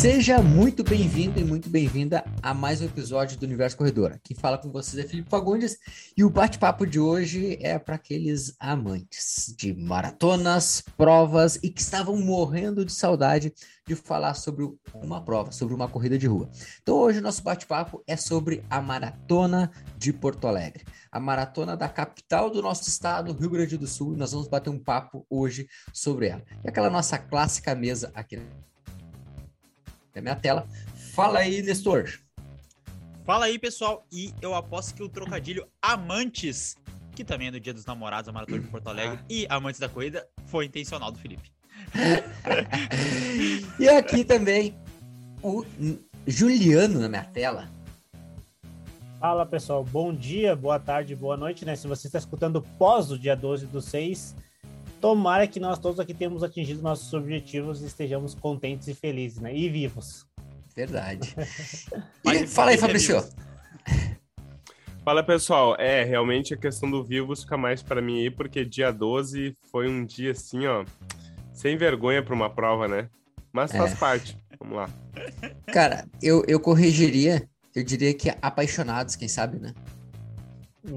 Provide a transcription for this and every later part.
Seja muito bem-vindo e muito bem-vinda a mais um episódio do Universo Corredor. Quem fala com vocês é Felipe Fagundes e o bate-papo de hoje é para aqueles amantes de maratonas, provas e que estavam morrendo de saudade de falar sobre uma prova, sobre uma corrida de rua. Então hoje o nosso bate-papo é sobre a Maratona de Porto Alegre, a maratona da capital do nosso estado, Rio Grande do Sul, e nós vamos bater um papo hoje sobre ela. E aquela nossa clássica mesa aqui na minha tela. Fala aí, Nestor. Fala aí, pessoal. E eu aposto que o trocadilho Amantes, que também é do Dia dos Namorados, a Maratona de Porto Alegre, e Amantes da Corrida, foi intencional do Felipe. e aqui também o Juliano na minha tela. Fala pessoal, bom dia, boa tarde, boa noite, né? Se você está escutando pós o dia 12 do 6, tomara que nós todos aqui tenhamos atingido nossos objetivos e estejamos contentes e felizes, né? E vivos. Verdade. e, fala aí, Fabrício. Fala pessoal, é realmente a questão do vivos fica mais para mim aí, porque dia 12 foi um dia assim, ó, sem vergonha para uma prova, né? Mas faz é. parte. Vamos lá. Cara, eu, eu corrigiria, eu diria que apaixonados, quem sabe, né?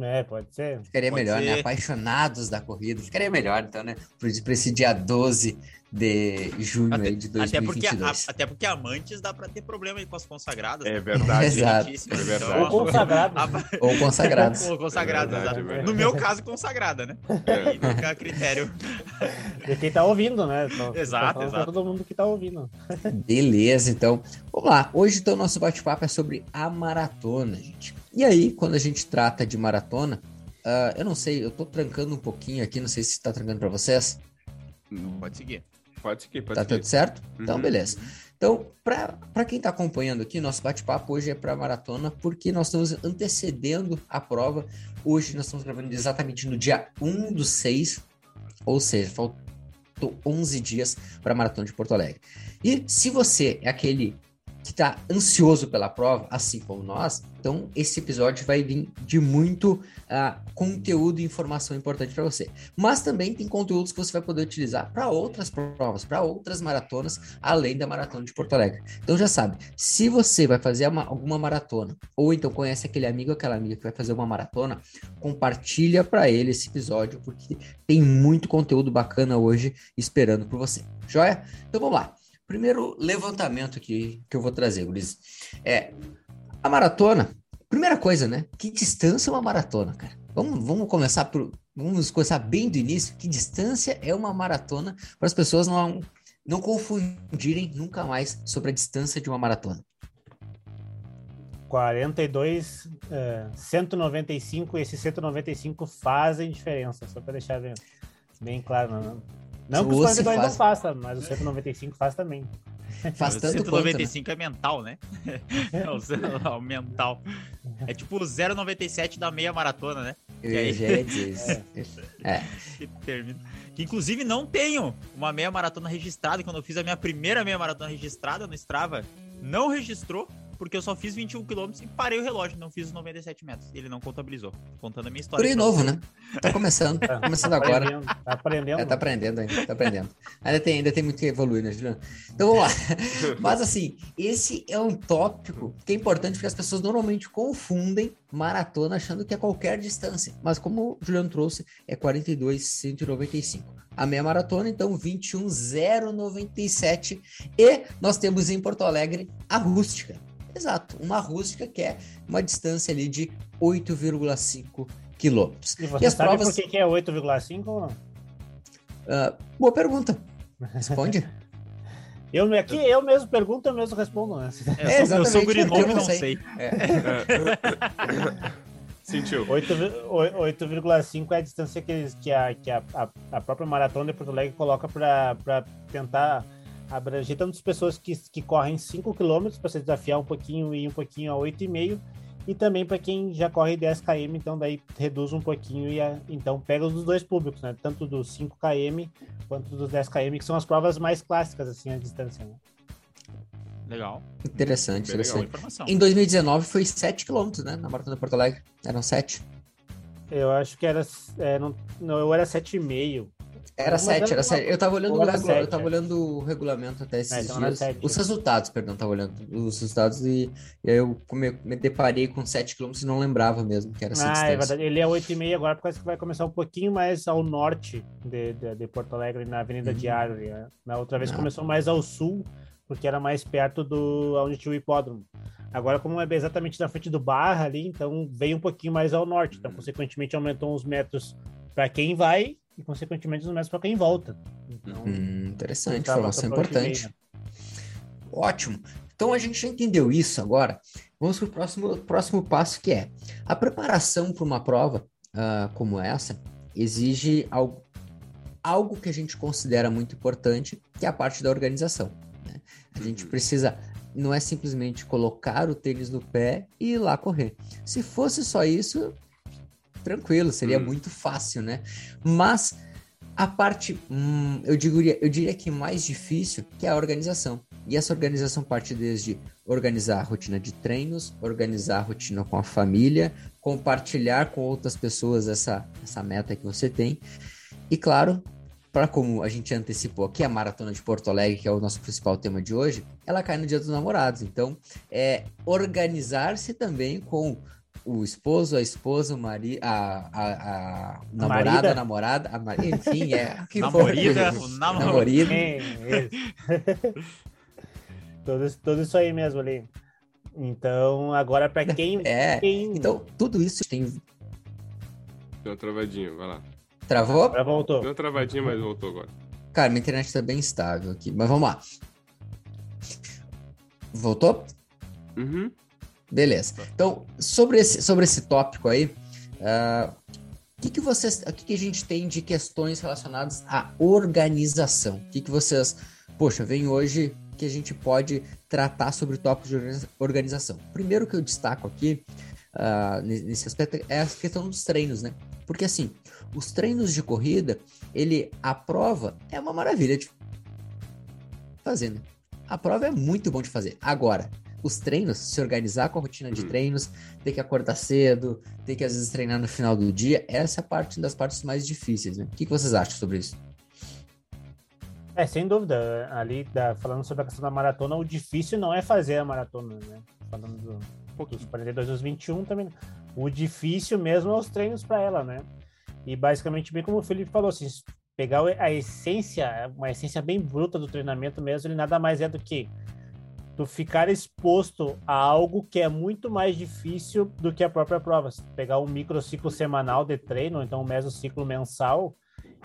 É, pode ser. Ficaria pode melhor, né? ser. né? Apaixonados da corrida. Ficaria melhor, então, né? Para esse dia 12 de junho até, aí de 2022. Até porque, até porque amantes dá para ter problema aí com as consagradas. É né? verdade. Exato. É verdade. Ou consagrados. Ou consagrados. Ou consagrados, é verdade, é no meu caso, consagrada, né? É. Aí fica a critério. De quem tá ouvindo, né? Tô, exato, exato. todo mundo que tá ouvindo. Beleza, então. Vamos lá. Hoje, então, nosso bate-papo é sobre a maratona, gente. E aí, quando a gente trata de maratona, uh, eu não sei, eu tô trancando um pouquinho aqui, não sei se tá trancando para vocês. Pode seguir. Pode seguir, pode tá seguir. tudo certo? Então, uhum. Então, beleza. Então, para quem está acompanhando aqui, nosso bate-papo hoje é para maratona, porque nós estamos antecedendo a prova. Hoje nós estamos gravando exatamente no dia 1 do 6, ou seja, faltou 11 dias para a maratona de Porto Alegre. E se você é aquele que está ansioso pela prova, assim como nós, então esse episódio vai vir de muito uh, conteúdo e informação importante para você. Mas também tem conteúdos que você vai poder utilizar para outras provas, para outras maratonas, além da maratona de Porto Alegre. Então já sabe, se você vai fazer uma, alguma maratona, ou então conhece aquele amigo ou aquela amiga que vai fazer uma maratona, compartilha para ele esse episódio, porque tem muito conteúdo bacana hoje esperando por você. Joia? Então vamos lá. Primeiro levantamento aqui que eu vou trazer, Guriz. É a maratona. Primeira coisa, né? Que distância é uma maratona, cara? Vamos, vamos começar por. Vamos começar bem do início. Que distância é uma maratona para as pessoas não, não confundirem nunca mais sobre a distância de uma maratona. 42, é, 195, e esses 195 fazem diferença, só para deixar bem, bem claro. Não, não que os 42 faz... não faça, mas o 195 faz também. Faz o tanto 195 quanto, né? é mental, né? é o mental. É tipo o 0,97 da meia maratona, né? Eu aí... já ia dizer isso. É. é. Que, termina. que inclusive não tenho uma meia maratona registrada. Quando eu fiz a minha primeira meia maratona registrada no Strava, não registrou porque eu só fiz 21 km e parei o relógio, não fiz os 97 metros. Ele não contabilizou, contando a minha história. Por aí novo, né? Tá começando, tá começando agora. Aprendendo, tá aprendendo. É, tá aprendendo ainda, tá aprendendo. Ainda tem, ainda tem muito que evoluir, né, Juliano? Então vamos lá. Mas assim, esse é um tópico que é importante porque as pessoas normalmente confundem maratona achando que é qualquer distância. Mas como o Juliano trouxe, é 42, 195 a meia maratona, então 21,097. E nós temos em Porto Alegre a rústica, Exato, uma rústica que é uma distância ali de 8,5 quilômetros. E você e sabe provas... por que é 8,5 ou não? Uh, boa pergunta. Responde. eu, aqui eu mesmo pergunto, eu mesmo respondo. Né? É, eu sou, eu sou gurinome, não, não sei. sei. É. Sentiu. 8,5 é a distância que, que, a, que a, a, a própria Maratona de Porto Alegre coloca para tentar abranger tantas pessoas que, que correm 5 km para se desafiar um pouquinho e um pouquinho a 8,5 e também para quem já corre 10 km, então daí reduz um pouquinho e a, então pega os dois públicos, né? Tanto dos 5 km quanto dos 10 km, que são as provas mais clássicas assim a distância, né? Legal. Interessante, Bem interessante. Legal em 2019 foi 7 km, né? Na Maratona de Porto Alegre. Eram 7. Eu acho que era. É, não, não, eu era 7,5. Era Mas 7, era era uma- 7. Eu tava olhando, o era regula- eu sete, tava é. olhando o regulamento até esses É, então dias. sete. Os resultados, perdão, tava olhando os resultados e, e aí eu come- me deparei com 7 km e não lembrava mesmo que era essa Ah, é verdade. Ele é 8,5 agora, por causa que vai começar um pouquinho mais ao norte de, de, de Porto Alegre, na Avenida Uhum. Diário. né? Na outra vez Ah. começou mais ao sul, porque era mais perto do onde tinha o hipódromo. Agora, como é exatamente na frente do Barra ali, então veio um pouquinho mais ao norte. Então, Uhum. consequentemente, aumentou uns metros para quem vai e, consequentemente, uns metros para quem volta. Então, Hum, interessante, informação importante. meia. Ótimo. Então a gente já entendeu isso agora. Vamos para o próximo, próximo passo que é a preparação para uma prova ah, como essa exige algo, algo que a gente considera muito importante, que é a parte da organização. né? A gente Uhum. precisa não é simplesmente colocar o tênis no pé e ir lá correr. Se fosse só isso, tranquilo, seria Hum. muito fácil, né? Mas a parte, hum, eu, diria, eu diria que mais difícil, que é a organização. E essa organização parte desde organizar a rotina de treinos, organizar a rotina com a família, compartilhar com outras pessoas essa, essa meta que você tem. E claro, para como a gente antecipou aqui, a Maratona de Porto Alegre, que é o nosso principal tema de hoje, ela cai no Dia dos Namorados. Então, é organizar-se também com o esposo, a esposa, o marido, a, a, a namorada, a namorada, a mar... enfim, é. o que for. Namorida, o namor... Namorida. É, tudo, isso- tudo isso aí mesmo ali. Então, agora para quem, É, quem então tudo isso tem. Deu uma travadinha, vai lá. Travou? agora voltou. Deu uma travadinha, mas voltou agora. Cara, minha internet tá bem estável aqui, mas vamos lá. Voltou? Uhum. Beleza. Então, sobre esse, sobre esse tópico aí, ah, o que, que vocês. O que, que a gente tem de questões relacionadas à organização? O que, que vocês. Poxa, vem hoje que a gente pode tratar sobre o tópico de organiza- organização. Primeiro que eu destaco aqui, ne- nesse aspecto, é a questão dos treinos, né? Porque assim, os treinos de corrida, ele. A prova é uma maravilha de fazer, né? A prova é muito bom de fazer. Agora, os treinos, se organizar com a rotina de Uhum. treinos, ter que acordar cedo, ter que às vezes treinar no final do dia, essa é a parte das partes mais difíceis, né? O que, que vocês acham sobre isso? É, sem dúvida. Ali, da- falando sobre a questão da maratona, o difícil não é fazer a maratona, né? Falando do, dos 42 aos 21 também. O difícil mesmo é os treinos para ela, né? E basicamente, bem como o Felipe falou, assim, se pegar a essência, uma essência bem bruta do treinamento mesmo, ele nada mais é do que tu ficar exposto a algo que é muito mais difícil do que a própria prova. Se pegar um microciclo semanal de treino, então um mesociclo mensal,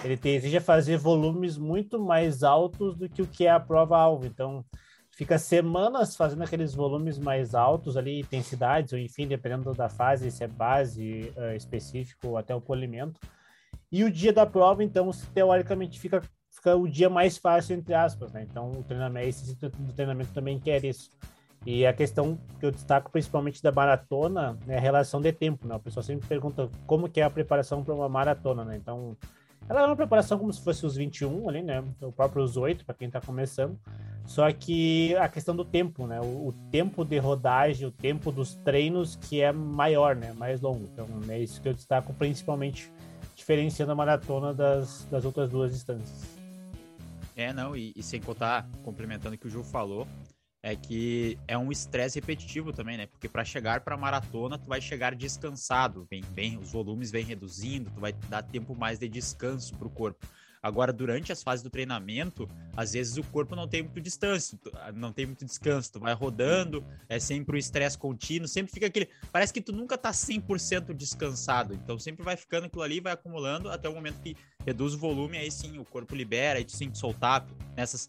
ele te exige fazer volumes muito mais altos do que o que é a prova-alvo. Então, fica semanas fazendo aqueles volumes mais altos ali, intensidades, ou enfim, dependendo da fase, se é base eh, específico ou até o polimento. E o dia da prova, então, teoricamente, fica, fica o dia mais fácil, entre aspas, né? Então, o treinamento, esse do treinamento também quer isso. E a questão que eu destaco principalmente da maratona é a relação de tempo, né? O pessoal sempre pergunta como que é a preparação para uma maratona, né? Então, ela é uma preparação como se fosse os 21 ali, né? O próprio os 8 para quem está começando. Só que a questão do tempo, né? O, o, tempo de rodagem, o tempo dos treinos que é maior, né? Mais longo. Então, é isso que eu destaco principalmente diferenciando a maratona das, das outras duas distâncias. É, não, e, e sem contar, complementando o que o Ju falou, é que é um estresse repetitivo também, né? Porque para chegar para maratona, tu vai chegar descansado, vem, vem, os volumes vêm reduzindo, tu vai dar tempo mais de descanso pro corpo. Agora, durante as fases do treinamento, às vezes o corpo não tem muito descanso, não tem muito descanso, tu vai rodando, é sempre o estresse contínuo, sempre fica aquele, parece que tu nunca tá 100% descansado, então sempre vai ficando aquilo ali, vai acumulando até o momento que reduz o volume, aí sim o corpo libera, aí tu sente soltar nessas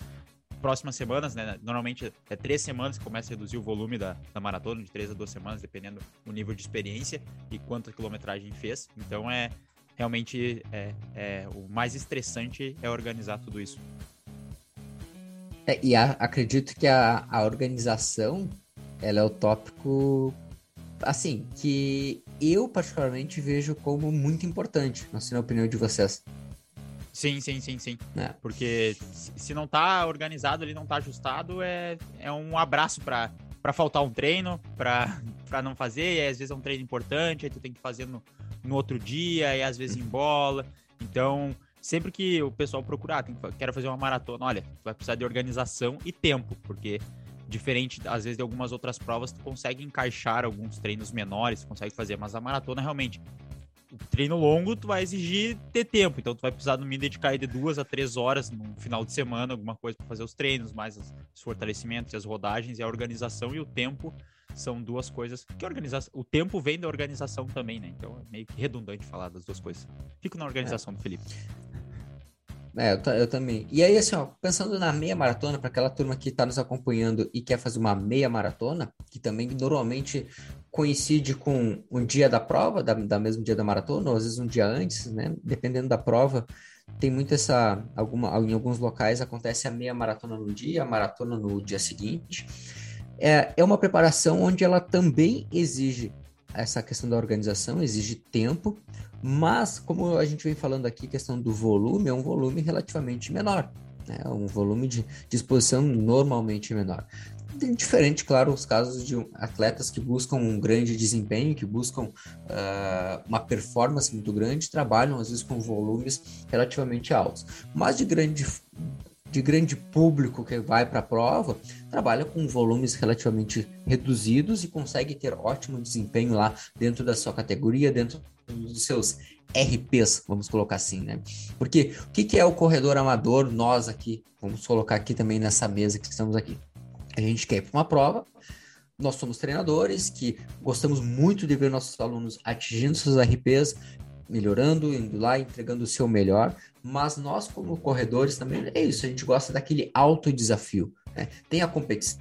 próximas semanas, né? Normalmente é três semanas que começa a reduzir o volume da, da maratona, de três a duas semanas, dependendo do nível de experiência e quanta quilometragem fez. Então é realmente é, é, o mais estressante é organizar tudo isso. É, e a, acredito que a, a organização ela é o tópico assim que eu particularmente vejo como muito importante, não sei na opinião de vocês. Sim, sim, sim, sim. É. Porque se não tá organizado, ele não tá ajustado, é, é um abraço para para faltar um treino, para não fazer, e às vezes é um treino importante, aí tu tem que fazer no, no outro dia, e às vezes embola. Então, sempre que o pessoal procurar, tem, quero fazer uma maratona, olha, vai precisar de organização e tempo, porque diferente, às vezes, de algumas outras provas, tu consegue encaixar alguns treinos menores, consegue fazer, mas a maratona realmente treino longo, tu vai exigir ter tempo. Então, tu vai precisar, no mínimo, dedicar de duas a três horas no final de semana, alguma coisa para fazer os treinos, mais os fortalecimentos, as rodagens, e a organização e o tempo são duas coisas que organização. O tempo vem da organização também, né? Então é meio que redundante falar das duas coisas. Fico na organização é. do Felipe. É, eu, eu, também. E aí, assim, ó, pensando na meia maratona, para aquela turma que está nos acompanhando e quer fazer uma meia maratona, que também normalmente coincide com o dia da prova, da, da mesmo dia da maratona, ou às vezes um dia antes, né? Dependendo da prova, tem muito essa. Alguma, em alguns locais acontece a meia maratona no dia, a maratona no dia seguinte. É, é uma preparação onde ela também exige essa questão da organização, exige tempo, mas como a gente vem falando aqui, questão do volume, é um volume relativamente menor. É um volume de, exposição normalmente menor. Diferente, claro, os casos de atletas que buscam um grande desempenho, que buscam uh, uma performance muito grande, trabalham às vezes com volumes relativamente altos. Mas de grande, de grande público que vai para a prova, trabalha com volumes relativamente reduzidos e consegue ter ótimo desempenho lá dentro da sua categoria, dentro dos seus RPs, vamos colocar assim, né? Porque o que, é o corredor amador, nós aqui, vamos colocar aqui também nessa mesa que estamos aqui. A gente quer ir para uma prova, nós somos treinadores que gostamos muito de ver nossos alunos atingindo seus RPs, melhorando, indo lá, entregando o seu melhor, mas nós, como corredores, também é isso, a gente gosta daquele alto desafio. Né? Tem a competição,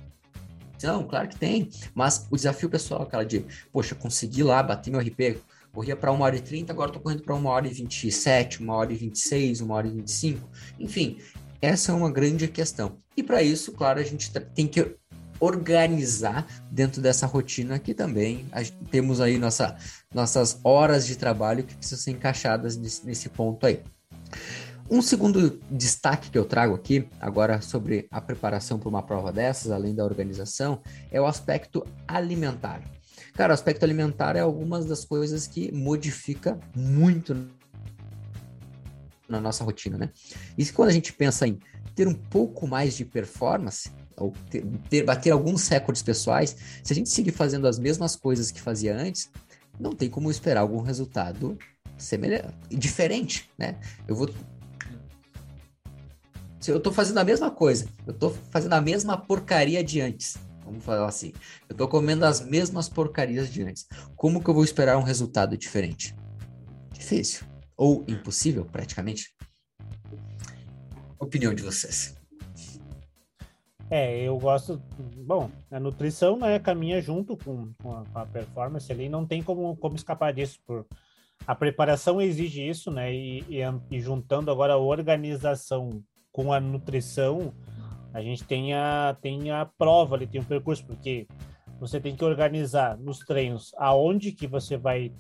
claro que tem, mas o desafio pessoal, aquela de, poxa, consegui lá, bater meu RP, corria para 1 hora e 30, agora estou correndo para 1 hora e 27, 1 hora e 26, 1 hora e 25, enfim, essa é uma grande questão. E para isso, claro, a gente tem que organizar dentro dessa rotina que também temos aí nossa, nossas horas de trabalho que precisam ser encaixadas nesse, nesse ponto aí. Um segundo destaque que eu trago aqui, agora sobre a preparação para uma prova dessas, além da organização, é o aspecto alimentar. Cara, o aspecto alimentar é algumas das coisas que modifica muito na nossa rotina, né? E quando a gente pensa em ter um pouco mais de performance, ou ter, ter, bater alguns recordes pessoais, se a gente seguir fazendo as mesmas coisas que fazia antes, não tem como esperar algum resultado semelhante, diferente, né? Eu vou se eu tô fazendo a mesma coisa, eu tô fazendo a mesma porcaria de antes, vamos falar assim. Eu tô comendo as mesmas porcarias de antes. Como que eu vou esperar um resultado diferente? Difícil ou impossível, praticamente. Opinião de vocês. É, eu gosto. Bom, a nutrição né, caminha junto com, com, a, performance ali, não tem como, como escapar disso. Por, a preparação exige isso, né? E, e, e, juntando agora a organização com a nutrição, a gente tem a, tem a prova ali, tem um percurso, porque você tem que organizar nos treinos aonde que você vai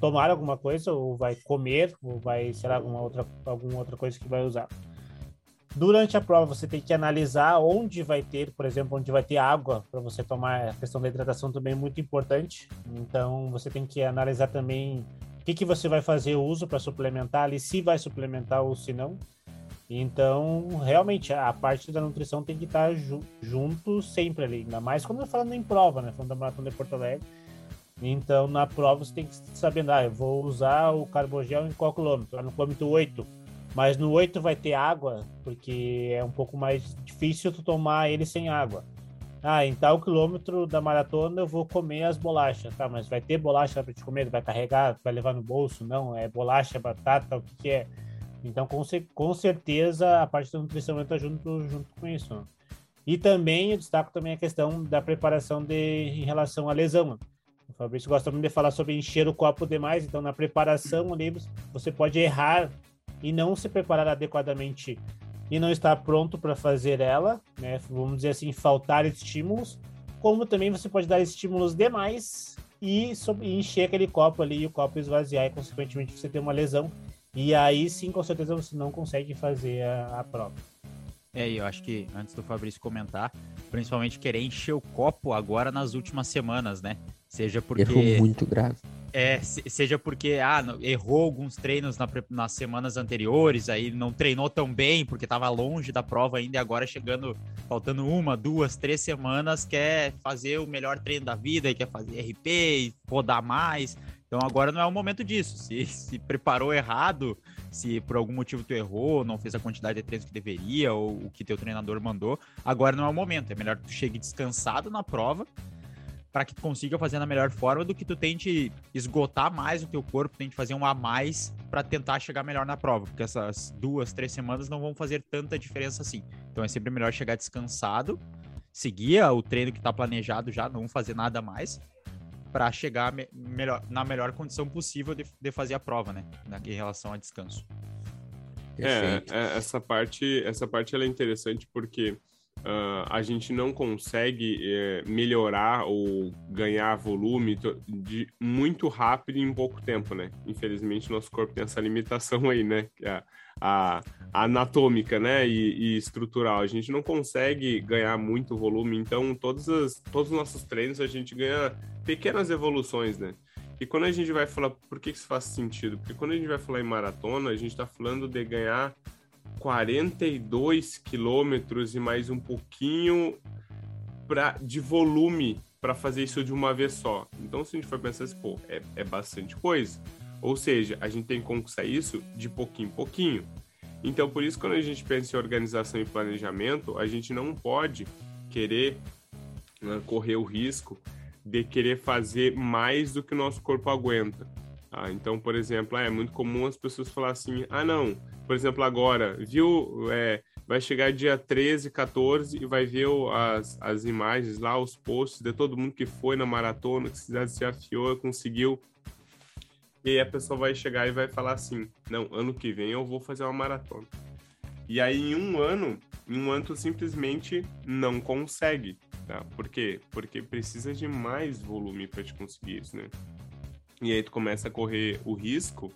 tomar alguma coisa, ou vai comer, ou vai, sei lá, alguma outra, alguma outra coisa que vai usar. Durante a prova, você tem que analisar onde vai ter, por exemplo, onde vai ter água para você tomar. A questão da hidratação também é muito importante. Então, você tem que analisar também o que, que você vai fazer uso para suplementar ali, se vai suplementar ou se não. Então, realmente, a parte da nutrição tem que estar ju junto sempre ali, ainda mais quando eu falando em prova, né? Falando da Maratona de Porto Alegre. Então, na prova, você tem que saber, ah, eu vou usar o carbogel em qual quilômetro? No quilômetro 8. Mas no 8 vai ter água, porque é um pouco mais difícil tu tomar ele sem água. Ah, em tal quilômetro da maratona eu vou comer as bolachas. Tá, mas vai ter bolacha para te comer? Vai carregar? Vai levar no bolso? Não, é bolacha, batata, o que, que é? Então, com, com certeza, a parte da nutrição entra junto, junto com isso. E também, eu destaco também a questão da preparação de, em relação à lesão. O Fabrício gosta muito de falar sobre encher o copo demais, então na preparação você pode errar e não se preparar adequadamente e não estar pronto para fazer ela, né? Vamos dizer assim, faltar estímulos, como também você pode dar estímulos demais e, e encher aquele copo ali e o copo esvaziar e consequentemente você ter uma lesão e aí sim, com certeza você não consegue fazer a, a prova. É, eu acho que antes do Fabrício comentar, principalmente querer encher o copo agora nas últimas semanas, né? Seja porque. Errou muito grave. É, seja porque ah, errou alguns treinos na, nas semanas anteriores, aí não treinou tão bem porque estava longe da prova ainda e agora chegando, faltando uma, duas, três semanas, quer fazer o melhor treino da vida e quer fazer RP e rodar mais. Então agora não é o momento disso. Se se preparou errado, se por algum motivo tu errou, não fez a quantidade de treinos que deveria ou o que teu treinador mandou, agora não é o momento. É melhor que tu chegue descansado na prova para que tu consiga fazer na melhor forma do que tu tente esgotar mais o teu corpo, tente fazer um a mais para tentar chegar melhor na prova, porque essas duas, três semanas não vão fazer tanta diferença assim. Então é sempre melhor chegar descansado, seguir o treino que está planejado já, não fazer nada mais para chegar me melhor, na melhor condição possível de, de fazer a prova, né? Em relação a descanso. É, é, essa parte, essa parte ela é interessante porque uh, a gente não consegue é, melhorar ou ganhar volume de muito rápido em pouco tempo, né? Infelizmente, nosso corpo tem essa limitação aí, né? É a, a anatômica, né, e, e, estrutural. A gente não consegue ganhar muito volume, então todos, as, todos os nossos treinos a gente ganha pequenas evoluções, né? E quando a gente vai falar, por que isso faz sentido? Porque quando a gente vai falar em maratona, a gente está falando de ganhar 42 quilômetros e mais um pouquinho pra, de volume para fazer isso de uma vez só. Então, se a gente for pensar assim, pô, é, é bastante coisa. Ou seja, a gente tem que conquistar isso de pouquinho em pouquinho. Então, por isso, quando a gente pensa em organização e planejamento, a gente não pode querer né, correr o risco de querer fazer mais do que o nosso corpo aguenta. Ah, então, por exemplo, é muito comum as pessoas falar assim: ah, não, por exemplo, agora, viu, é, vai chegar dia 13, 14 e vai ver as, as imagens lá, os posts de todo mundo que foi na maratona, que se desafiou, conseguiu e a pessoa vai chegar e vai falar assim: não, ano que vem eu vou fazer uma maratona. E aí em um ano, em um ano tu simplesmente não consegue. Tá? Por quê? Porque precisa de mais volume para te conseguir isso, né? E aí tu começa a correr o risco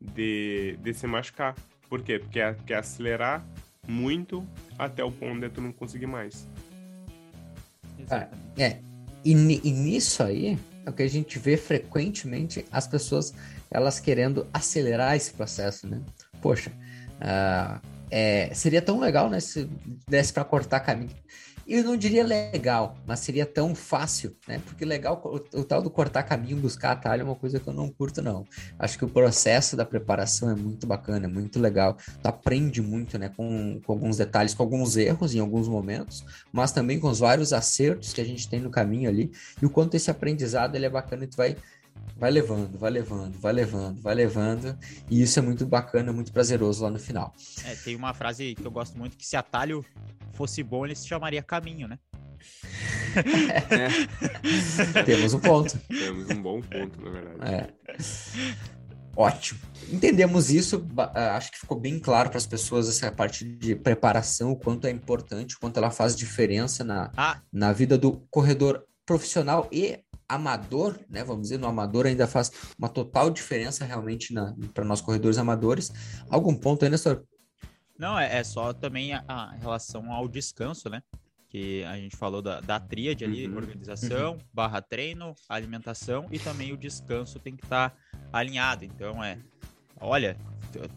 de, de se machucar. Por quê? Porque quer acelerar muito até o ponto de tu não conseguir mais. Ah, é. E, e nisso aí, é o que a gente vê frequentemente as pessoas elas querendo acelerar esse processo, né? Poxa, uh, é, seria tão legal, né, se desse para cortar caminho eu não diria legal, mas seria tão fácil, né? Porque legal, o, o, tal do cortar caminho, buscar atalho é uma coisa que eu não curto, não. Acho que o processo da preparação é muito bacana, é muito legal. Tu aprende muito, né? Com, com alguns detalhes, com alguns erros em alguns momentos, mas também com os vários acertos que a gente tem no caminho ali. E o quanto esse aprendizado ele é bacana e tu vai vai levando, vai levando, vai levando, vai levando, e isso é muito bacana, muito prazeroso lá no final. É, tem uma frase que eu gosto muito que se atalho fosse bom, ele se chamaria caminho, né? É. Temos um ponto. Temos um bom ponto, na verdade. É. Ótimo. Entendemos isso, acho que ficou bem claro para as pessoas essa parte de preparação, o quanto é importante, o quanto ela faz diferença na, ah. na vida do corredor profissional e amador, né? Vamos dizer, no amador ainda faz uma total diferença realmente para nós corredores amadores. Algum ponto aí, Nestor? Não, é, é só também a, a, relação ao descanso, né? Que a gente falou da, da tríade ali, uhum. organização, uhum. barra treino, alimentação e também o descanso tem que estar tá alinhado. Então é, olha,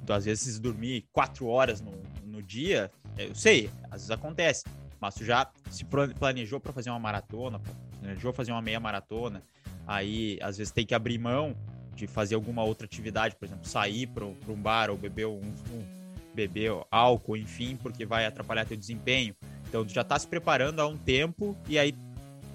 às vezes dormir quatro horas no, no dia, eu sei, às vezes acontece, mas tu já se planejou para fazer uma maratona, planejou fazer uma meia maratona, aí às vezes tem que abrir mão de fazer alguma outra atividade, por exemplo, sair para um bar ou beber um, um beber álcool, enfim, porque vai atrapalhar teu desempenho. Então tu já está se preparando há um tempo e aí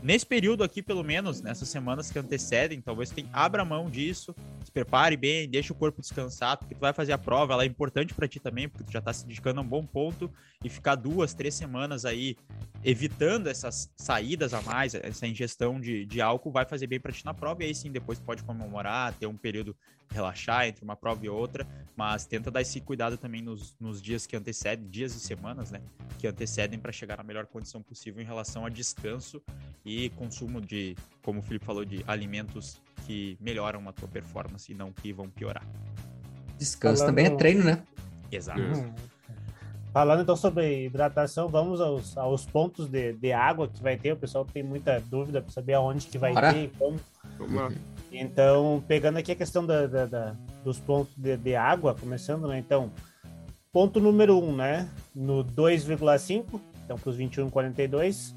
nesse período aqui, pelo menos, nessas semanas que antecedem, talvez tem abra mão disso, se prepare bem, deixa o corpo descansar, porque tu vai fazer a prova, ela é importante para ti também, porque tu já tá se dedicando a um bom ponto e ficar duas, três semanas aí evitando essas saídas a mais, essa ingestão de, de álcool vai fazer bem para ti na prova e aí sim depois pode comemorar, ter um período relaxar entre uma prova e outra, mas tenta dar esse cuidado também nos, nos dias que antecedem, dias e semanas, né, que antecedem para chegar na melhor condição possível em relação a descanso e consumo de, como o Felipe falou, de alimentos que melhoram a tua performance e não que vão piorar. Descanso Falando... também é treino, né? Exato. Uhum. Falando então sobre hidratação, vamos aos, aos pontos de, de água que vai ter. O pessoal tem muita dúvida para saber aonde que vai Bora. ter e como. Então, pegando aqui a questão da, da, da dos pontos de, de, água, começando, né? Então, ponto número 1, um, né? No 2,5, então para os 21,42.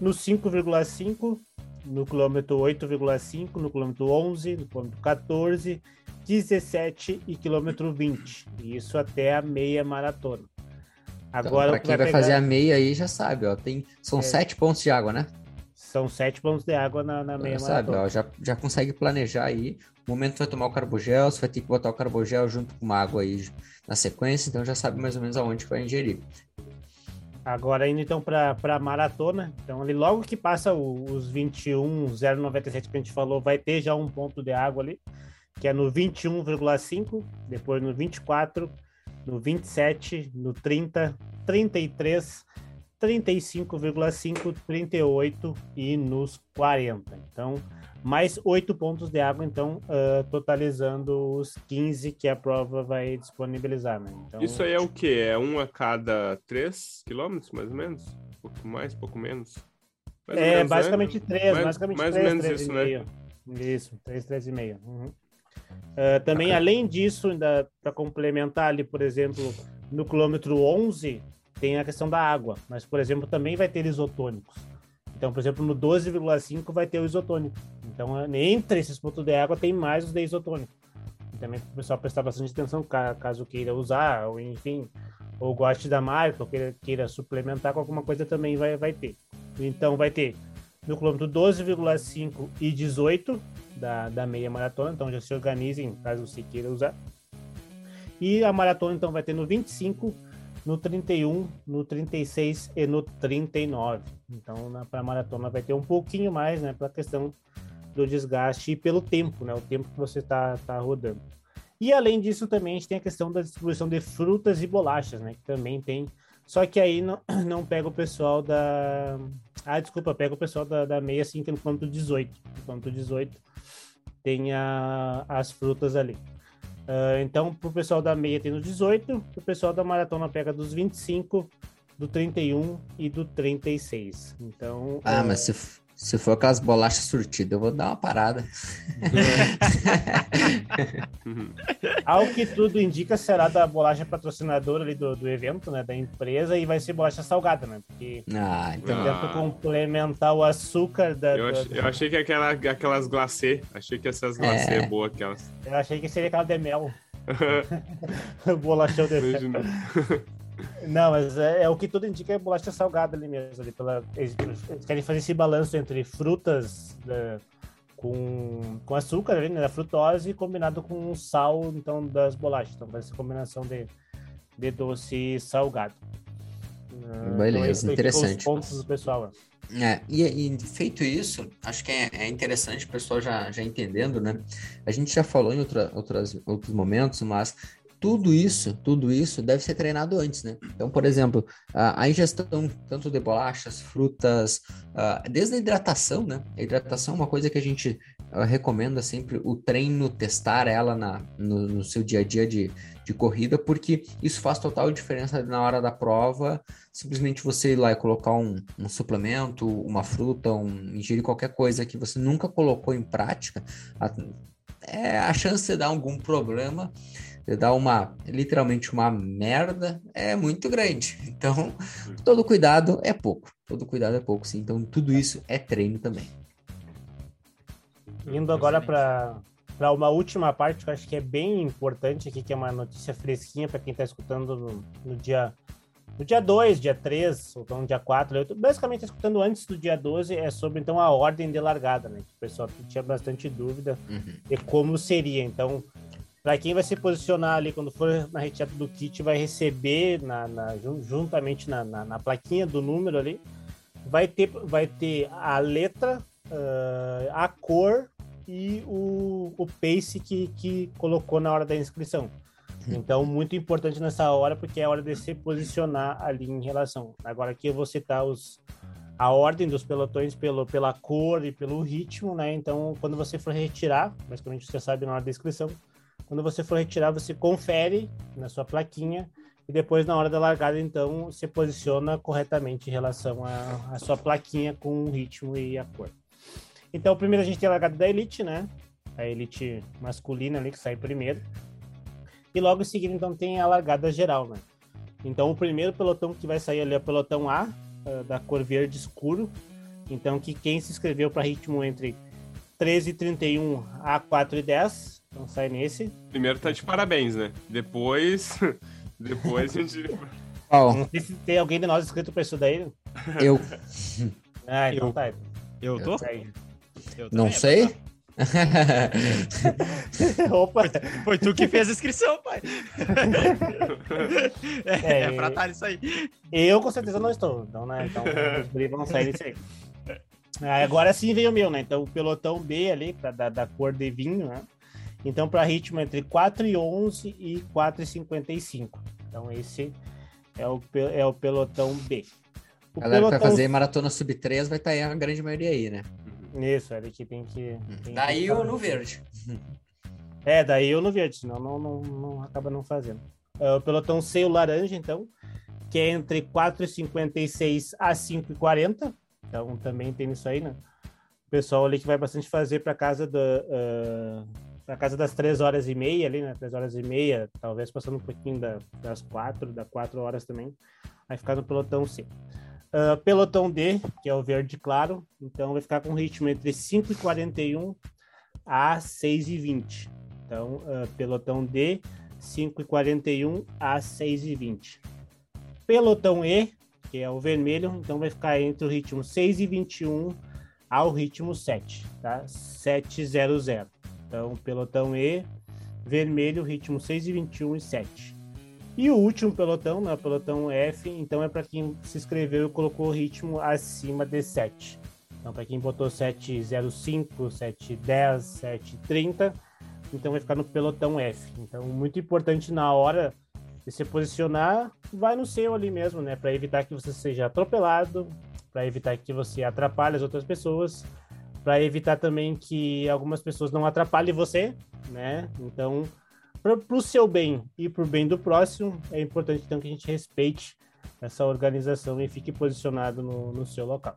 No 5,5, no quilômetro 8,5, no quilômetro 11, no quilômetro 14, 17 e quilômetro 20. Isso até a meia maratona. Então, Agora, então, para quem vai, pegar... fazer a meia aí já sabe, ó, tem, são é. sete pontos de água, né? São sete pontos de água na, na meia já sabe, ó, já, já consegue planejar aí. No momento vai tomar o carbogel, você vai ter que botar o carbogel junto com uma água aí na sequência, então já sabe mais ou menos aonde vai ingerir. Agora indo então para a maratona, então ali logo que passa o, os 21, 0,97 que a gente falou, vai ter já um ponto de água ali, que é no 21,5, depois no 24, no 27, no 30, 33, 35,5, 38 e nos 40. Então, mais 8 pontos de água, então, uh, totalizando os 15 que a prova vai disponibilizar. Né? Então, Isso aí é o quê? É um a cada 3 quilômetros, mais ou menos? Um pouco mais, pouco menos? Mais é, menos, basicamente né? 3, mais, basicamente mais 3, ou menos 3 isso, né? Isso, 3, 3,5. Uhum. Uh, também, além disso, para complementar ali, por exemplo, no quilômetro 11, tem a questão da água, mas, por exemplo, também vai ter isotônicos. Então, por exemplo, no 12,5 vai ter o isotônico. Então, entre esses pontos de água tem mais os de isotônico. E também o pessoal prestar bastante atenção, caso queira usar, ou enfim, ou goste da marca, ou queira, queira suplementar com alguma coisa, também vai, vai ter. Então, vai ter no quilômetro 12,5 e 18 da, da meia maratona, então já se organizem caso você queira usar. E a maratona então vai ter no 25, no 31, no 36 e no 39. Então para a maratona vai ter um pouquinho mais, né, para a questão do desgaste e pelo tempo, né, o tempo que você está tá rodando. E além disso também a gente tem a questão da distribuição de frutas e bolachas, né, que também tem só que aí não, não pega o pessoal da. Ah, desculpa, pega o pessoal da, da meia, assim, que no ponto 18. No ponto 18 tem a, as frutas ali. Uh, então, pro pessoal da meia tem no 18, o pessoal da maratona pega dos 25, do 31 e do 36. Então. Ah, uh... mas se, se for aquelas bolachas surtidas, eu vou dar uma parada. Ao que tudo indica, será da bolacha patrocinadora ali do, do evento, né? Da empresa, e vai ser bolacha salgada, né? Porque ah, então... tenta complementar o açúcar da. Eu, ach, eu achei que aquela, aquelas glacê. Achei que essas glacê é. boas, aquelas. Eu achei que seria aquela de mel. Bolachão de mel. Não, mas é, é, o que tudo indica é bolacha salgada ali mesmo. Ali pela, eles, eles querem fazer esse balanço entre frutas né, com, com açúcar, ali, né, da frutose, combinado com sal então, das bolachas. Então, vai ser combinação de, de doce e salgado. Ah, Beleza, então, interessante. Os pontos do pessoal. É, e, e, feito isso, acho que é, é, interessante o pessoal já, já entendendo, né? A gente já falou em outra, outras, outros momentos, mas tudo isso, tudo isso deve ser treinado antes, né? Então, por exemplo, a, ingestão tanto de bolachas, frutas, desde a hidratação, né? A hidratação é uma coisa que a gente recomenda sempre o treino, testar ela na, no, no, seu dia a dia de, de corrida, porque isso faz total diferença na hora da prova. Simplesmente você ir lá e colocar um, um suplemento, uma fruta, um, ingerir qualquer coisa que você nunca colocou em prática, a, é, a chance de dar algum problema dar uma literalmente uma merda é muito grande. Então, todo cuidado é pouco. Todo cuidado é pouco, sim. Então, tudo isso é treino também. Indo agora para para uma última parte que eu acho que é bem importante aqui, que é uma notícia fresquinha para quem está escutando no, no, dia no dia 2, dia 3, ou então dia 4. Eu tô basicamente escutando antes do dia 12, é sobre então a ordem de largada, né? o pessoal tinha bastante dúvida uhum. de como seria. Então, para quem vai se posicionar ali quando for na retirada do kit, vai receber na, na juntamente na, na, na, plaquinha do número ali, vai ter, vai ter a letra, uh, a cor e o, o pace que, que colocou na hora da inscrição. Então, muito importante nessa hora, porque é a hora de se posicionar ali em relação. Agora aqui eu vou citar os, a ordem dos pelotões pelo, pela cor e pelo ritmo, né? Então, quando você for retirar, basicamente você sabe na hora da inscrição, quando você for retirar, você confere na sua plaquinha e depois, na hora da largada, então, se posiciona corretamente em relação à, sua plaquinha com o ritmo e a cor. Então, primeiro a gente tem a largada da Elite, né? a elite masculina ali que sai primeiro. E logo em seguida, então, tem a largada geral, né? Então, o primeiro pelotão que vai sair ali é o pelotão A, uh, da cor verde escuro. Então, que quem se inscreveu para ritmo entre 13 e 31 a 4 e 10, então sai nesse. Primeiro tá de parabéns, né? Depois, depois a gente... Oh. Não sei se tem alguém de nós inscrito para isso daí. Eu. Ah, então eu. tá. Eu tô? Eu não sei. Opa! Foi, tu que fez a inscrição, pai. é, é, é pra estar isso aí. Eu com certeza não estou. Então, né? Então, os brilhos vão sair disso aí. Ah, agora sim veio o meu, né? Então, o pelotão B ali, pra, da, da cor de vinho, né? Então, para ritmo entre 4 e 11 e 4 e 55. Então, esse é o, é o pelotão B. O galera pelotão... que vai fazer maratona sub 3 vai estar tá aí a grande maioria aí, né? Isso, ele que tem que. Tem daí que... eu no verde. É, daí eu no verde, senão não, não, não acaba não fazendo. É o pelotão C, o laranja, então, que é entre 4,56 a 5,40. Então também tem isso aí, né? O pessoal ali que vai bastante fazer para casa da. Uh, para casa das 3 horas e meia ali, né? 3 horas e meia, talvez passando um pouquinho da, das 4, das 4 horas também. Vai ficar no pelotão C. Uh, pelotão D, que é o verde claro, então vai ficar com ritmo entre 5,41 a 6,20. Então, uh, pelotão D, 5,41 a 6,20. Pelotão E, que é o vermelho, então vai ficar entre o ritmo 6,21 ao ritmo 7, tá? 700. Então, pelotão E, vermelho, ritmo 6,21 e 7. E o último pelotão, né, o pelotão F, então é para quem se inscreveu e colocou o ritmo acima de 7. Então, para quem botou 705, 710, 730, então vai ficar no pelotão F. Então, muito importante na hora de se posicionar, vai no seu ali mesmo, né, para evitar que você seja atropelado, para evitar que você atrapalhe as outras pessoas, para evitar também que algumas pessoas não atrapalhem você, né? Então, para o seu bem e para o bem do próximo, é importante então que a gente respeite essa organização e fique posicionado no, no seu local.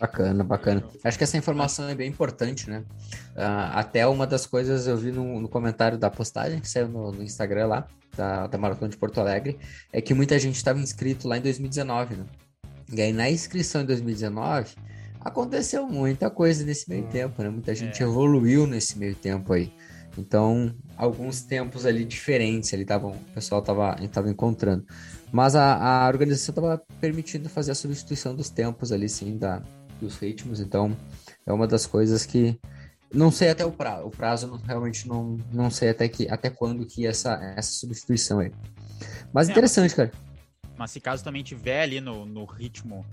Bacana, bacana. Acho que essa informação é bem importante, né? Uh, até uma das coisas eu vi no, no comentário da postagem que saiu no, no Instagram lá, da, da Maratona de Porto Alegre, é que muita gente estava inscrito lá em 2019, né? E aí na inscrição em 2019 aconteceu muita coisa nesse meio hum, tempo, né? Muita gente é. evoluiu nesse meio tempo aí. Então, alguns tempos ali diferentes, ali tavam, o pessoal estava tava encontrando. Mas a, a organização estava permitindo fazer a substituição dos tempos ali, sim, da, dos ritmos. Então, é uma das coisas que não sei até o prazo. O prazo não, realmente não, não sei até, que, até quando que essa, essa substituição aí. Mas é, interessante, mas, cara. Mas se caso também tiver ali no, no ritmo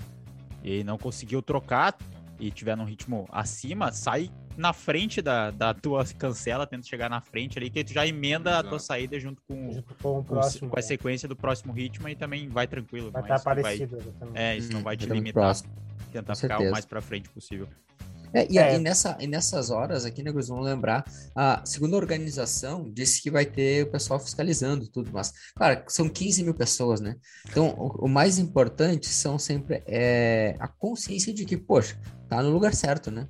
e não conseguiu trocar e tiver num ritmo acima, sai na frente da, da tua cancela, tenta chegar na frente ali, que tu já emenda Exato. a tua saída junto com, junto com, o próximo, com a sequência do próximo ritmo e também vai tranquilo. Vai estar tá parecido. Vai, é, isso não vai te limitar. Próximo. Tentar ficar o mais pra frente possível. É, e, é. e, nessa, e nessas horas aqui, né, vamos lembrar, a segunda organização disse que vai ter o pessoal fiscalizando tudo, mas, cara, são 15 mil pessoas, né? Então, o, o mais importante são sempre é, a consciência de que, poxa, tá no lugar certo, né?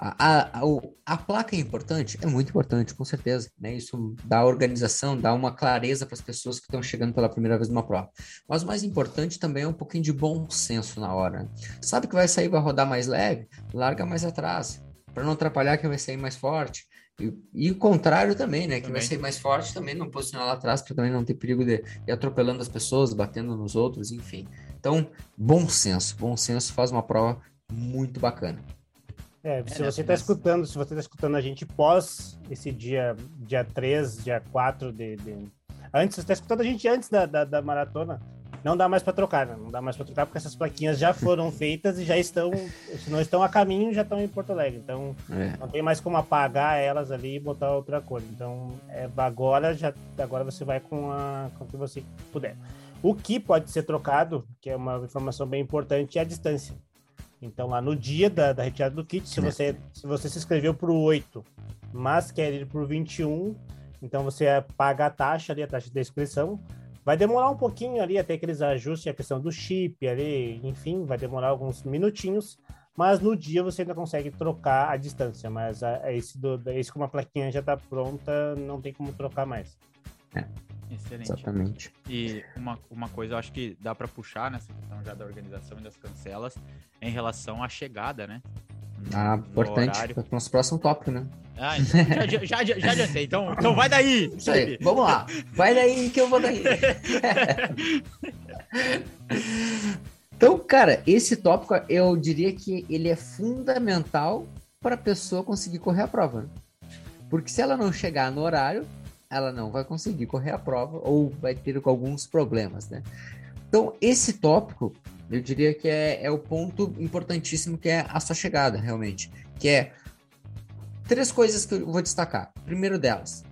A, a, a, placa é importante? É muito importante, com certeza. Né? Isso dá organização, dá uma clareza para as pessoas que estão chegando pela primeira vez numa prova. Mas o mais importante também é um pouquinho de bom senso na hora. Né? Sabe que vai sair, vai rodar mais leve? Larga mais atrás, para não atrapalhar quem vai sair mais forte. E, e o contrário também, né? Quem também. vai sair mais forte também não posicionar lá atrás para também não ter perigo de ir atropelando as pessoas, batendo nos outros, enfim. Então, bom senso. Bom senso faz uma prova muito bacana. É, se é, você está escutando, se você está escutando a gente pós esse dia, dia 3, dia 4 de. de... Antes, você está escutando a gente antes da, da, da maratona, não dá mais para trocar, né? Não dá mais para trocar porque essas plaquinhas já foram feitas e já estão, se não estão a caminho, já estão em Porto Alegre. Então, é. não tem mais como apagar elas ali e botar outra cor. Então, é, agora já agora você vai com a com o que você puder. O que pode ser trocado, que é uma informação bem importante, é a distância. Então, lá no dia da, da retirada do kit, se você, se você se inscreveu para o 8, mas quer ir para o 21, então você paga a taxa ali, a taxa de inscrição. Vai demorar um pouquinho ali até que eles ajustem a questão do chip ali, enfim, vai demorar alguns minutinhos, mas no dia você ainda consegue trocar a distância, mas a, a esse, do, esse com uma plaquinha já está pronta, não tem como trocar mais. É. Excelente. Exatamente. E uma, uma coisa eu acho que dá para puxar nessa questão já da organização e das cancelas em relação à chegada, né? Ah, importante. Para o nosso próximo tópico, né? Ah, então, já, já, já, já adiantei. Então, então vai daí. Isso aí, vamos lá. Vai daí que eu vou daí. então, cara, esse tópico eu diria que ele é fundamental para a pessoa conseguir correr a prova. Né? Porque se ela não chegar no horário, ela não vai conseguir correr a prova ou vai ter alguns problemas, né? Então, esse tópico, eu diria que é, é o ponto importantíssimo que é a sua chegada, realmente. Que é três coisas que eu vou destacar. Primeiro delas,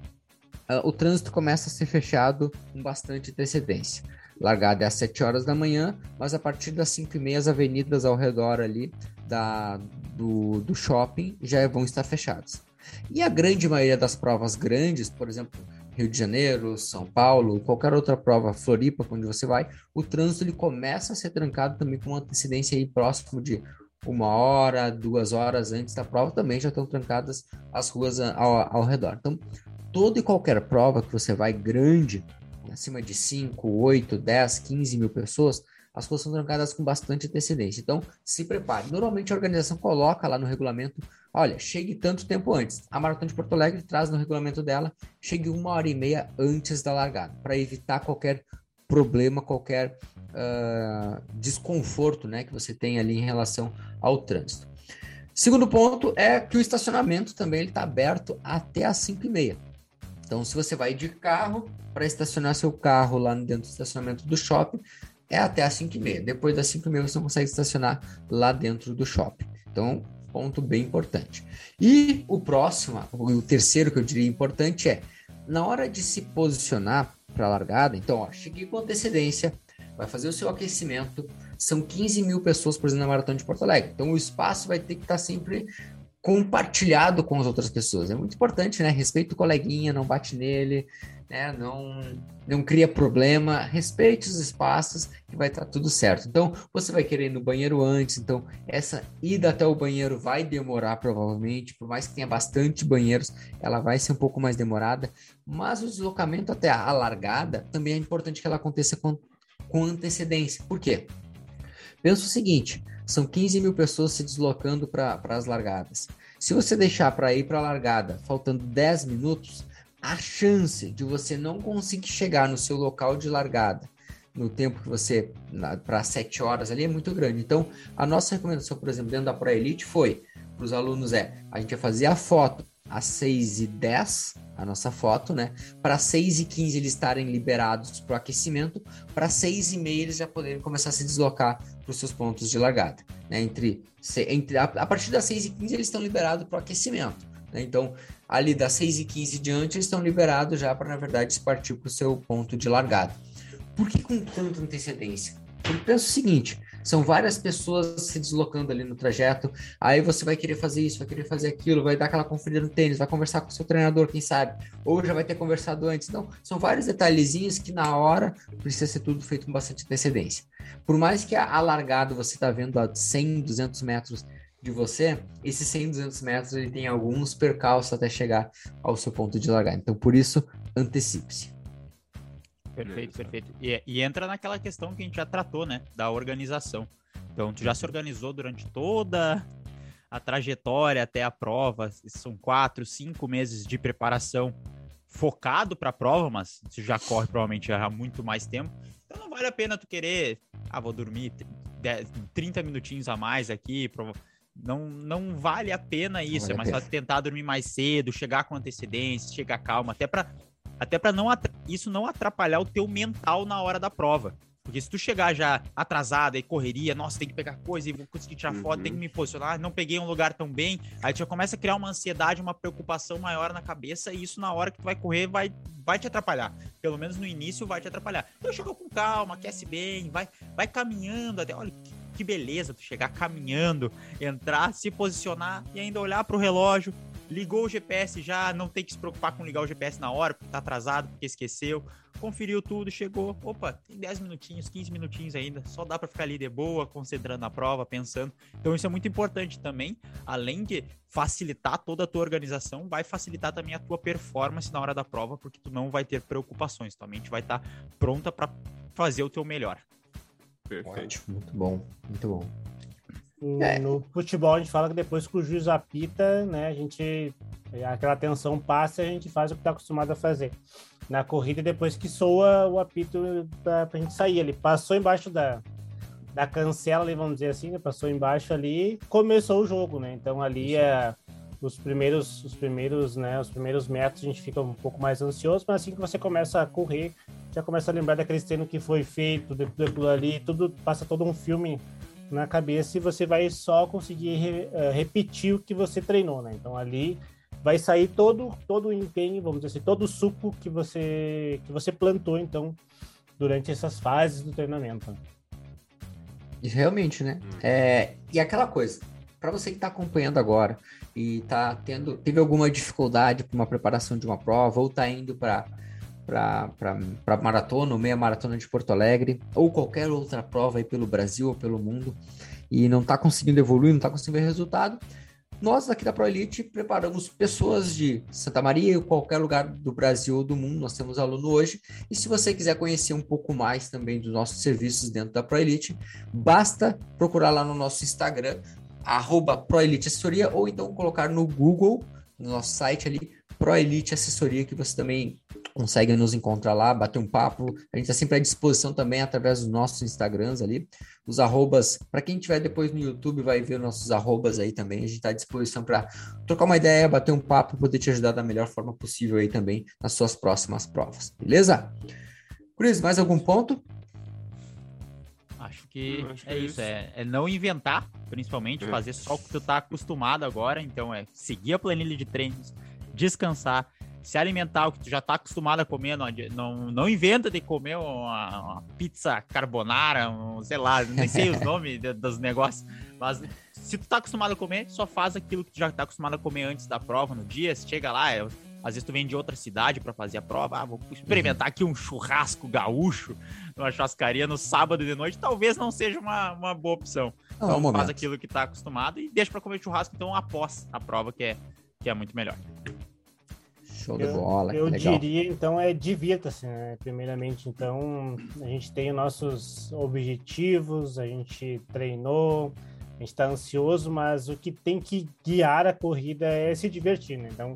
uh, o trânsito começa a ser fechado com bastante antecedência. Largada é às 7 horas da manhã, mas a partir das 5 e meia as avenidas ao redor ali da, do, do shopping já vão estar fechadas. E a grande maioria das provas grandes, por exemplo, Rio de Janeiro, São Paulo, qualquer outra prova, Floripa, onde você vai, o trânsito ele começa a ser trancado também com uma antecedência aí próximo de uma hora, duas horas antes da prova, também já estão trancadas as ruas ao, ao redor. Então, toda e qualquer prova que você vai grande, acima de 5, 8, 10, 15 mil pessoas, as ruas são trancadas com bastante antecedência. Então, se prepare. Normalmente a organização coloca lá no regulamento, olha, chegue tanto tempo antes. A Maratona de Porto Alegre traz no regulamento dela, chegue uma hora e meia antes da largada, para evitar qualquer problema, qualquer uh, desconforto né, que você tem ali em relação ao trânsito. Segundo ponto é que o estacionamento também está aberto até às 5 e meia. Então, se você vai de carro para estacionar seu carro lá dentro do estacionamento do shopping, é até às 5 e meia. Depois das 5 e meia você não consegue estacionar lá dentro do shopping. Então, ponto bem importante. E o próximo, o terceiro que eu diria importante é, na hora de se posicionar para a largada, então, ó, cheguei com antecedência, vai fazer o seu aquecimento, são 15 mil pessoas, por exemplo, na Maratona de Porto Alegre. Então, o espaço vai ter que estar tá sempre compartilhado com as outras pessoas. É muito importante, né? Respeita o coleguinha, não bate nele, né? Não, não cria problema, respeite os espaços que vai estar tudo certo. Então, você vai querer ir no banheiro antes, então essa ida até o banheiro vai demorar provavelmente, por mais que tenha bastante banheiros, ela vai ser um pouco mais demorada, mas o deslocamento até a largada também é importante que ela aconteça com, com antecedência. Por quê? Pensa o seguinte, são 15 mil pessoas se deslocando para as largadas. Se você deixar para ir para a largada faltando 10 minutos, a chance de você não conseguir chegar no seu local de largada no tempo que você para 7 horas ali é muito grande. Então, a nossa recomendação, por exemplo, dentro da Pro Elite foi para os alunos é a gente vai fazer a foto às 6 e 10 a nossa foto, né? Para 6 e 15 eles estarem liberados para o aquecimento, para 6 e meia eles já poderem começar a se deslocar para os seus pontos de largada, né? Entre, entre a, a partir das 6 e 15 eles estão liberados para o aquecimento. Né? Então, ali das 6 e 15 diante, eles estão liberados já para, na verdade, partir para o seu ponto de largada. Por que com tanta antecedência? Porque pensa o seguinte, são várias pessoas se deslocando ali no trajeto, aí você vai querer fazer isso, vai querer fazer aquilo, vai dar aquela conferida no tênis, vai conversar com o seu treinador, quem sabe, ou já vai ter conversado antes. Então, são vários detalhezinhos que na hora precisa ser tudo feito com bastante antecedência. Por mais que a, largada você está vendo a 100, 200 metros de você, esses 100, 200 metros ele tem alguns percalços até chegar ao seu ponto de largada. Então, por isso, antecipe-se. Perfeito, perfeito. E, e, entra naquela questão que a gente já tratou, né? Da organização. Então, tu já se organizou durante toda a trajetória até a prova. São quatro, cinco meses de preparação focado para a prova, mas você já corre provavelmente há muito mais tempo. Então não vale a pena tu querer, ah, vou dormir 10, 30 minutinhos a mais aqui, não, não vale a pena isso. Vale é mais fácil tentar dormir mais cedo, chegar com antecedência, chegar calma, até para até para não isso não atrapalhar o teu mental na hora da prova. Porque se tu chegar já atrasado e correria, nossa, tem que pegar coisa e vou conseguir tirar uhum. foto, tem que me posicionar, não peguei um lugar tão bem, aí tu já começa a criar uma ansiedade, uma preocupação maior na cabeça e isso na hora que tu vai correr vai, vai te atrapalhar. Pelo menos no início vai te atrapalhar. Então chega com calma, aquece bem, vai, vai caminhando até, olha, que que beleza tu chegar caminhando, entrar, se posicionar e ainda olhar para o relógio, ligou o GPS já, não tem que se preocupar com ligar o GPS na hora, porque tá atrasado, porque esqueceu. Conferiu tudo, chegou. Opa, tem 10 minutinhos, 15 minutinhos ainda. Só dá para ficar ali de boa, concentrando na prova, pensando. Então isso é muito importante também. Além de facilitar toda a tua organização, vai facilitar também a tua performance na hora da prova, porque tu não vai ter preocupações. Tua mente vai estar tá pronta para fazer o teu melhor. Perfeito. Ótimo, muito bom, muito bom. É. No futebol a gente fala que depois que o juiz apita, né, a gente aquela tensão passa, a gente faz o que está acostumado a fazer. Na corrida depois que soa o apito para a gente sair, ele passou embaixo da, da cancela, vamos dizer assim, né, passou embaixo ali, começou o jogo, né? Então ali é os primeiros, os primeiros, né, os primeiros metros a gente fica um pouco mais ansioso, mas assim que você começa a correr, já começa a lembrar daquele treino que foi feito, daquilo ali, tudo passa todo um filme na cabeça e você vai só conseguir re, uh, repetir o que você treinou, né? Então ali vai sair todo todo o empenho, vamos dizer assim, todo o suco que você que você plantou então durante essas fases do treinamento. Realmente, né? Hum. É, e aquela coisa, para você que está acompanhando agora e tá tendo teve alguma dificuldade para uma preparação de uma prova ou está indo para para maratona ou meia maratona de Porto Alegre, ou qualquer outra prova aí pelo Brasil ou pelo mundo, e não está conseguindo evoluir, não está conseguindo ver resultado, nós aqui da ProElite preparamos pessoas de Santa Maria ou qualquer lugar do Brasil ou do mundo, nós temos aluno hoje, e se você quiser conhecer um pouco mais também dos nossos serviços dentro da ProElite, basta procurar lá no nosso Instagram, arroba ProElite Assessoria, ou então colocar no Google, no nosso site ali, ProElite Assessoria, que você também consegue nos encontrar lá, bater um papo. A gente está sempre à disposição também através dos nossos Instagrams ali. Os arrobas, para quem tiver depois no YouTube, vai ver nossos arrobas aí também. A gente está à disposição para trocar uma ideia, bater um papo, poder te ajudar da melhor forma possível aí também nas suas próximas provas, beleza? Cris, mais algum ponto? Acho que, Acho é, é, isso, é, é, não inventar, principalmente, é. fazer só o que tu tá acostumado agora. Então, é seguir a planilha de treinos, descansar, se alimentar o que tu já tá acostumado a comer, não, não, não inventa de comer uma, uma pizza carbonara, um, sei lá, nem sei os nomes dos negócios, mas se tu tá acostumado a comer, só faz aquilo que tu já tá acostumado a comer antes da prova, no dia, se chega lá, é, às vezes tu vem de outra cidade para fazer a prova, ah, vou experimentar aqui um churrasco gaúcho numa churrascaria no sábado de noite, talvez não seja uma, uma boa opção. Não, então faz aquilo que tá acostumado e deixa para comer churrasco então após a prova, que é, que é muito melhor. Show de bola. Eu, diria, então, é divirta-se, né? Primeiramente, então, a gente tem nossos objetivos, a gente treinou, a gente está ansioso, mas o que tem que guiar a corrida é se divertir, né? Então,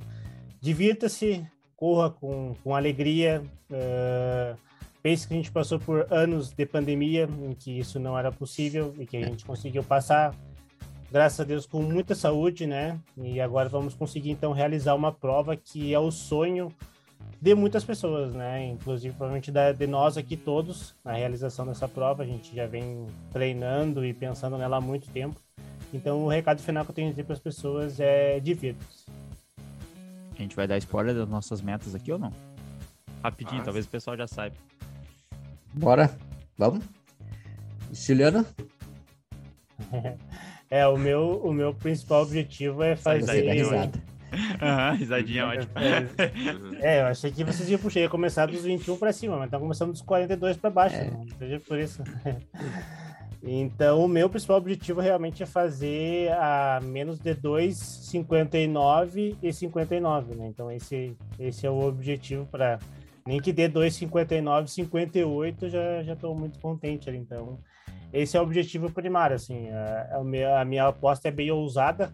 divirta-se, corra com, com alegria. Uh, pense que a gente passou por anos de pandemia em que isso não era possível e que a gente conseguiu passar graças a Deus, com muita saúde, né? E agora vamos conseguir, então, realizar uma prova que é o sonho de muitas pessoas, né? Inclusive, provavelmente da, de nós aqui todos, na realização dessa prova. A gente já vem treinando e pensando nela há muito tempo. Então, o recado final que eu tenho a dizer para as pessoas é divirtam-se. A gente vai dar spoiler das nossas metas aqui ou não? Rapidinho, ah, talvez o pessoal já saiba. Bora, vamos? Juliana? É, o meu, o meu principal objetivo é fazer. Risada. Aham, risadinha ótima. É, é, eu achei que vocês iam puxar, ia começar dos 21 para cima, mas estão começando dos 42 para baixo, é. não seja por isso. Então, o meu principal objetivo realmente é fazer a menos de 2, 59 e 59, né? Então, esse, esse é o objetivo para. Nem que dê 2,59, 58, já estou muito contente ali. Então, esse é o objetivo primário, assim. A, a, minha, a minha aposta é bem ousada.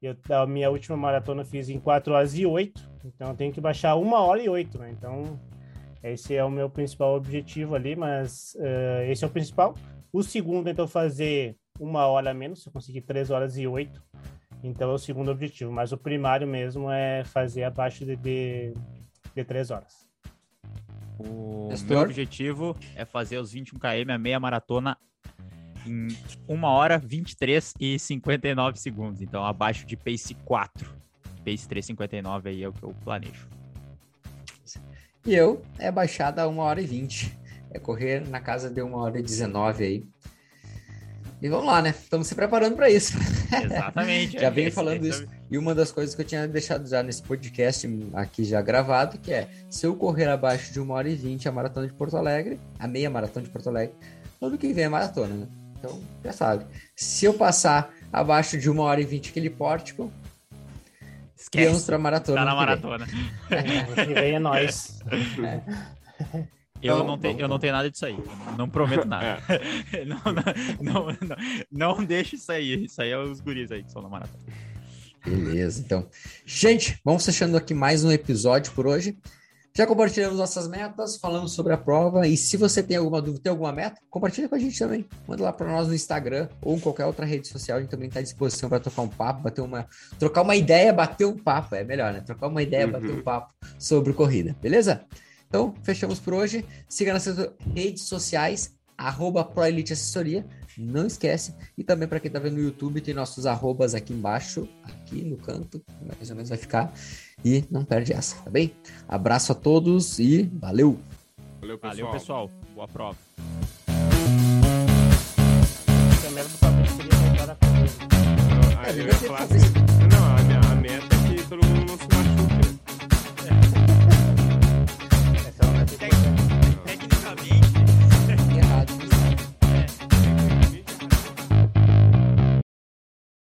Eu, a minha última maratona fiz em 4 horas e 8, então eu tenho que baixar 1 hora e 8, né? Então, esse é o meu principal objetivo ali, mas uh, esse é o principal. O segundo, então, fazer uma hora a menos, se eu conseguir 3 horas e 8. Então, é o segundo objetivo. Mas o primário mesmo é fazer abaixo de, de, de 3 horas. O meu objetivo é fazer os 21 km, a meia maratona, em 1 hora 23 e 59 segundos. Então, abaixo de pace 4. Pace 3,59 aí é o que eu planejo. E eu é baixada a 1 hora e 20. É correr na casa de 1 hora e 19 aí. E vamos lá, né? Estamos se preparando para isso. Exatamente. Já é, venho falando isso. E uma das coisas que eu tinha deixado já nesse podcast aqui já gravado, que é, se eu correr abaixo de 1 hora e 20 a maratona de Porto Alegre, a meia maratona de Porto Alegre, todo que vem é maratona, né? Então, já sabe. Se eu passar abaixo de 1 hora e 20 aquele pórtico, Esquece. pra maratona. Tá na que vem. maratona. Que vem é nós. Eu, Então, não tenho, vamos eu não tenho nada disso aí. Não prometo nada. É. não, não, não, não, não deixa isso aí. Isso aí é os guris aí que são na maratona. Beleza, então. Gente, vamos fechando aqui mais um episódio por hoje. Já compartilhamos nossas metas, falamos sobre a prova. E se você tem alguma dúvida, tem alguma meta, compartilha com a gente também. Manda lá para nós no Instagram ou em qualquer outra rede social. A gente também está à disposição para trocar um papo, bater uma, trocar uma ideia, bater um papo. É melhor, né? Trocar uma ideia, Uhum. bater um papo sobre corrida, beleza? Então, fechamos por hoje. Siga nas redes sociais, arroba Proelite Assessoria. Não esquece. E também para quem está vendo no YouTube, tem nossos arrobas aqui embaixo, aqui no canto, mais ou menos vai ficar. E não perde essa, tá bem? Abraço a todos e valeu! Valeu, pessoal. Valeu, pessoal. Boa prova. Assim, a, minha, meta é que todo mundo não se machuque. É. É.